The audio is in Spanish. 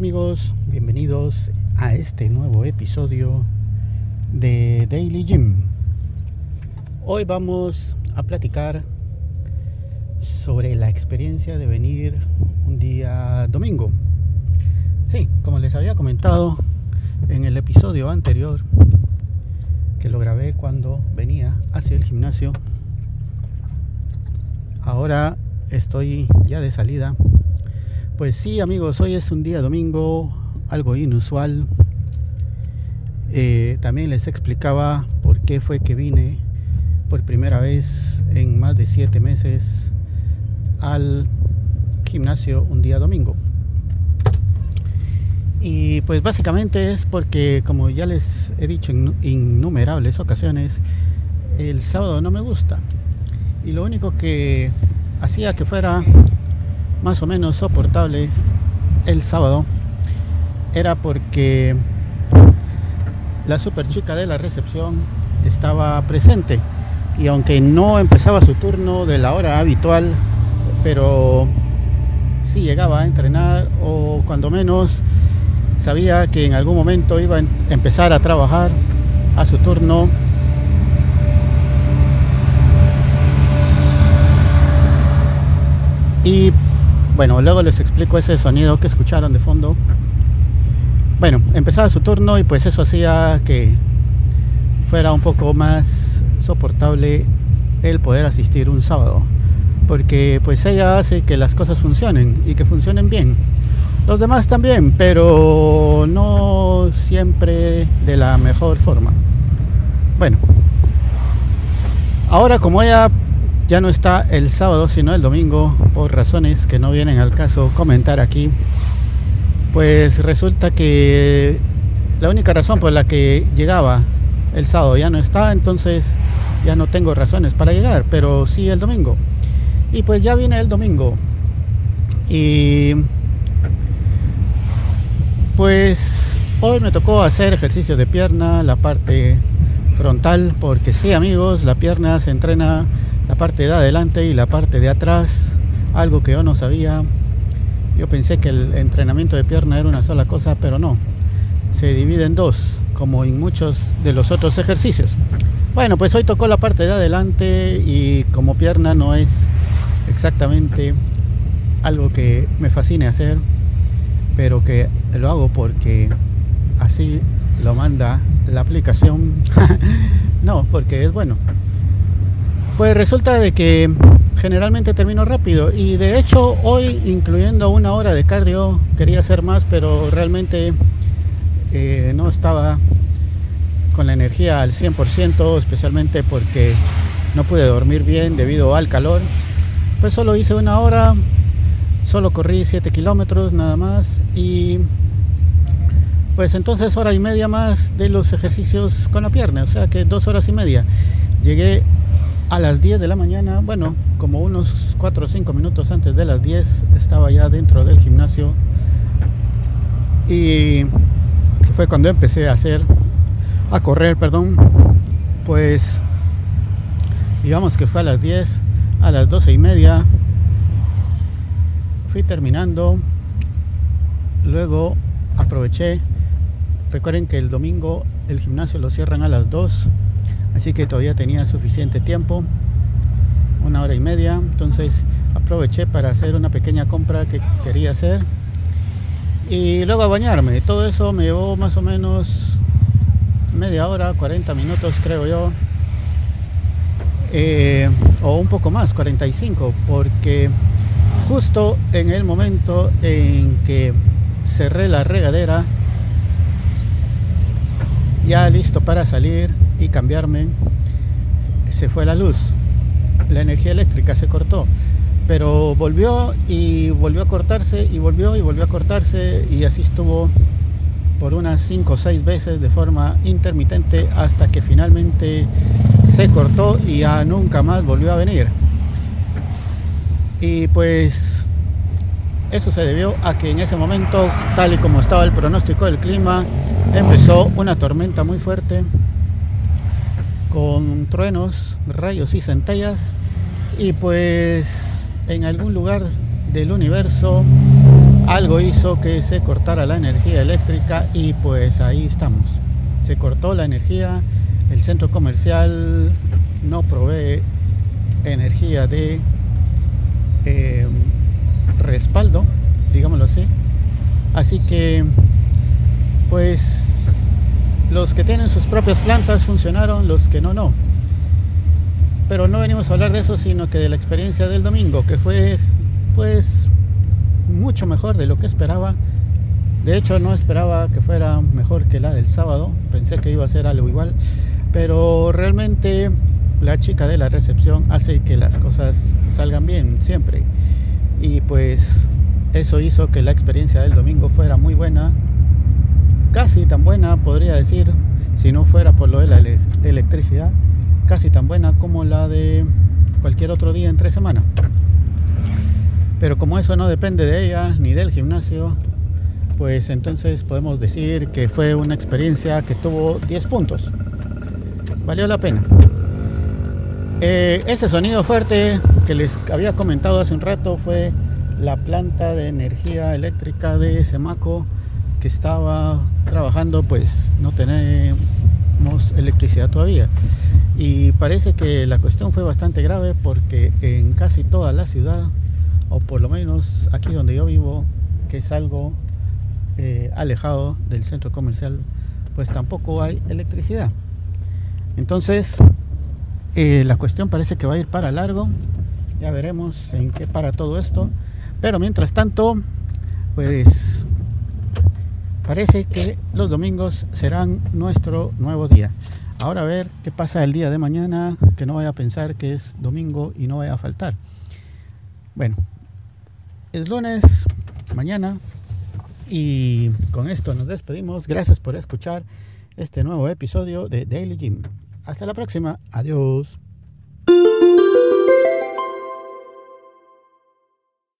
Amigos, bienvenidos a este nuevo episodio de Daily Gym. Hoy vamos a platicar sobre la experiencia de venir un día domingo. Sí, como les había comentado en el episodio anterior, que lo grabé cuando venía hacia el gimnasio, ahora estoy ya de salida. Pues sí amigos, hoy es un día domingo, algo inusual. Eh, también les explicaba por qué fue que vine por primera vez en más de siete meses al gimnasio un día domingo. Y pues básicamente es porque, como ya les he dicho en innumerables ocasiones, el sábado no me gusta. Y lo único que hacía que fuera más o menos soportable el sábado era porque la super chica de la recepción estaba presente y aunque no empezaba su turno de la hora habitual, pero sí llegaba a entrenar o cuando menos sabía que en algún momento iba a empezar a trabajar a su turno. Y bueno, luego les explico ese sonido que escucharon de fondo. Bueno, empezaba su turno y pues eso hacía que fuera un poco más soportable el poder asistir un sábado. Porque pues ella hace que las cosas funcionen y que funcionen bien. Los demás también, pero no siempre de la mejor forma. Bueno, ahora como ella ya no está el sábado, sino el domingo, por razones que no vienen al caso comentar aquí, pues resulta que la única razón por la que llegaba el sábado ya no está, entonces ya no tengo razones para llegar, pero sí el domingo. Y pues ya viene el domingo. Y pues hoy me tocó hacer ejercicio de pierna, la parte frontal, porque sí amigos, la pierna se entrena la parte de adelante y la parte de atrás, algo que yo no sabía. Yo pensé que el entrenamiento de pierna era una sola cosa, pero no. Se divide en dos, como en muchos de los otros ejercicios. Bueno, pues hoy tocó la parte de adelante y como pierna no es exactamente algo que me fascine hacer, pero que lo hago porque así lo manda la aplicación. no, porque es bueno. Pues resulta de que generalmente termino rápido y de hecho hoy incluyendo una hora de cardio quería hacer más, pero realmente eh, no estaba con la energía al 100%, especialmente porque no pude dormir bien debido al calor. Pues solo hice una hora, solo corrí 7 kilómetros nada más y pues entonces hora y media más de los ejercicios con la pierna, o sea que dos horas y media. Llegué a las 10 de la mañana, bueno, como unos 4 o 5 minutos antes de las 10 estaba ya dentro del gimnasio. Y fue cuando empecé a hacer, a correr, perdón, pues digamos que fue a las 10, a las 12 y media. Fui terminando, luego aproveché, recuerden que el domingo el gimnasio lo cierran a las 2, así que todavía tenía suficiente tiempo, una hora y media, entonces aproveché para hacer una pequeña compra que quería hacer. Y luego a bañarme, todo eso me llevó más o menos media hora, 40 minutos creo yo. Eh, o un poco más, 45, porque justo en el momento en que cerré la regadera, ya listo para salir y cambiarme, se fue la luz. La energía eléctrica se cortó, pero volvió y volvió a cortarse y volvió y volvió a cortarse y así estuvo por unas 5 o 6 veces de forma intermitente hasta que finalmente se cortó y ya nunca más volvió a venir. Y pues eso se debió a que en ese momento, tal y como estaba el pronóstico del clima, empezó una tormenta muy fuerte con truenos, rayos y centellas. Y pues en algún lugar del universo algo hizo que se cortara la energía eléctrica y pues ahí estamos. Se cortó la energía, el centro comercial no provee energía de eh, respaldo, digámoslo así. Así que, pues, los que tienen sus propias plantas funcionaron, los que no, no. Pero no venimos a hablar de eso, sino que de la experiencia del domingo, que fue, pues, mucho mejor de lo que esperaba. De hecho, no esperaba que fuera mejor que la del sábado. Pensé que iba a ser algo igual. Pero realmente la chica de la recepción hace que las cosas salgan bien siempre. Y pues eso hizo que la experiencia del domingo fuera muy buena. Casi tan buena, podría decir, si no fuera por lo de la electricidad. Casi tan buena como la de cualquier otro día entre semana. Pero como eso no depende de ella ni del gimnasio, pues entonces podemos decir que fue una experiencia que tuvo 10 puntos. Valió la pena. Eh, ese sonido fuerte que les había comentado hace un rato fue la planta de energía eléctrica de Semaco que estaba trabajando, pues no tenemos electricidad todavía. Y parece que la cuestión fue bastante grave porque en casi toda la ciudad o por lo menos aquí donde yo vivo, que es algo eh, alejado del centro comercial, pues tampoco hay electricidad. Entonces, eh, la cuestión parece que va a ir para largo. Ya veremos en qué para todo esto. Pero mientras tanto, pues parece que los domingos serán nuestro nuevo día. Ahora a ver qué pasa el día de mañana, que no vaya a pensar que es domingo y no vaya a faltar. Bueno, es lunes, mañana, y con esto nos despedimos. Gracias por escuchar este nuevo episodio de Daily Gym. Hasta la próxima. Adiós.